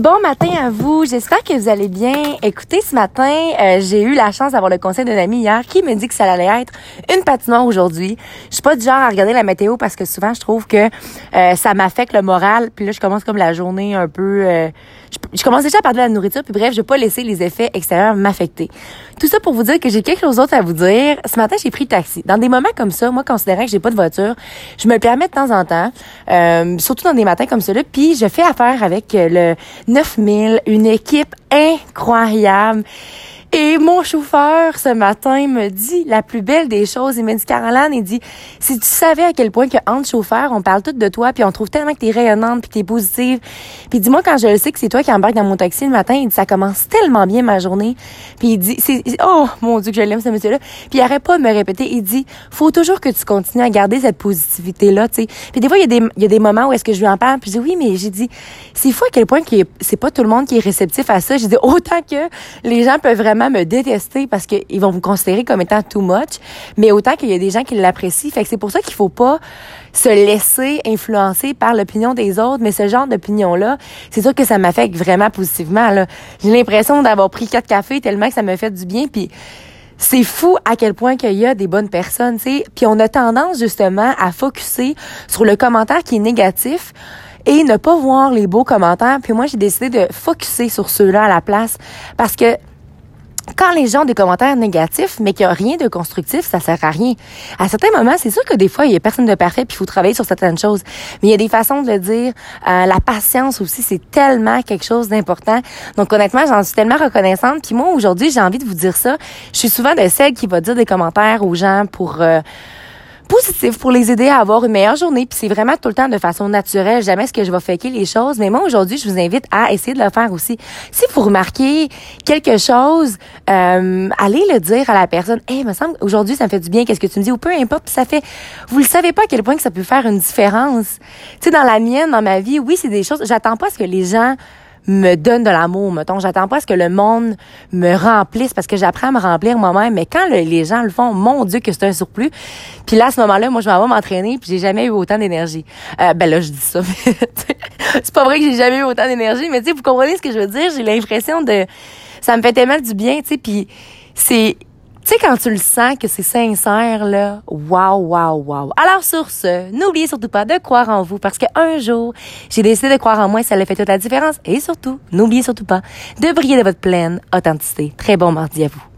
Bon matin à vous. J'espère que vous allez bien. Écoutez, ce matin, euh, j'ai eu la chance d'avoir le conseil d'un ami hier qui me dit que ça allait être une patinoire aujourd'hui. Je suis pas du genre à regarder la météo parce que souvent je trouve que euh, ça m'affecte le moral. Puis là, je commence comme la journée un peu. Euh, je, commence déjà à parler de la nourriture. Puis bref, je vais pas laisser les effets extérieurs m'affecter. Tout ça pour vous dire que j'ai quelque chose d'autre à vous dire. Ce matin, j'ai pris taxi. Dans des moments comme ça, moi, considérant que j'ai pas de voiture, je me permets de temps en temps, surtout dans des matins comme ceux-là. Puis je fais affaire avec le 9000, une équipe incroyable. Et mon chauffeur, ce matin, me dit la plus belle des choses. Il m'a dit, Caroline, il dit, si tu savais à quel point que entre chauffeurs, on parle tout de toi, puis on trouve tellement que t'es rayonnante, puis t'es positive. Puis dis-moi, quand je le sais que c'est toi qui embarque dans mon taxi le matin, il dit, ça commence tellement bien ma journée. Puis il dit, oh, mon Dieu, que je l'aime, ce monsieur-là. Puis il arrête pas de me répéter. Il dit, faut toujours que tu continues à garder cette positivité-là, tu sais. Puis des fois, il y a des, il y a des moments où est-ce que je lui en parle, puis je dis, oui, mais j'ai dit, c'est fou à quel point que c'est pas tout le monde qui est réceptif à ça. J'ai dit, autant que les gens peuvent vraiment me détester parce qu'ils vont vous considérer comme étant too much, mais autant qu'il y a des gens qui l'apprécient. Fait que c'est pour ça qu'il faut pas se laisser influencer par l'opinion des autres, mais ce genre d'opinion-là, c'est sûr que ça m'affecte vraiment positivement. J'ai l'impression d'avoir pris quatre cafés tellement que ça me fait du bien, puis c'est fou à quel point qu'il y a des bonnes personnes, tu sais. Puis on a tendance justement à focuser sur le commentaire qui est négatif et ne pas voir les beaux commentaires. Puis moi, j'ai décidé de focuser sur ceux-là à la place parce que quand les gens ont des commentaires négatifs, mais qu'il n'y a rien de constructif, ça sert à rien. À certains moments, c'est sûr que des fois, il y a personne de parfait, puis il faut travailler sur certaines choses. Mais il y a des façons de le dire. Euh, la patience aussi, c'est tellement quelque chose d'important. Donc honnêtement, j'en suis tellement reconnaissante. Puis moi, aujourd'hui, j'ai envie de vous dire ça. Je suis souvent de celle qui va dire des commentaires aux gens pour... Euh, positif pour les aider à avoir une meilleure journée. Puis c'est vraiment tout le temps de façon naturelle. Jamais est-ce que je vais faker les choses. Mais moi, aujourd'hui, je vous invite à essayer de le faire aussi. Si vous remarquez quelque chose, euh, allez le dire à la personne. Hey, me semble, aujourd'hui, ça me fait du bien. Qu'est-ce que tu me dis? Ou peu importe, ça fait, vous le savez pas à quel point que ça peut faire une différence. Tu sais, dans la mienne, dans ma vie, oui, c'est des choses, j'attends pas à ce que les gens me donne de l'amour, mettons. J'attends pas à ce que le monde me remplisse parce que j'apprends à me remplir moi-même. Mais quand les gens le font, mon Dieu que c'est un surplus. Puis là, à ce moment-là, moi, je m'en vais m'entraîner puis j'ai jamais eu autant d'énergie. Euh, ben là, je dis ça, c'est pas vrai que j'ai jamais eu autant d'énergie. Mais tu sais, vous comprenez ce que je veux dire? J'ai l'impression de... Ça me fait tellement du bien, tu sais, puis c'est tu sais, quand tu le sens que c'est sincère, là, waouh, waouh, waouh. Alors, sur ce, n'oubliez surtout pas de croire en vous parce qu'un jour, j'ai décidé de croire en moi, ça a fait toute la différence. Et surtout, n'oubliez surtout pas de briller de votre pleine authenticité. Très bon mardi à vous.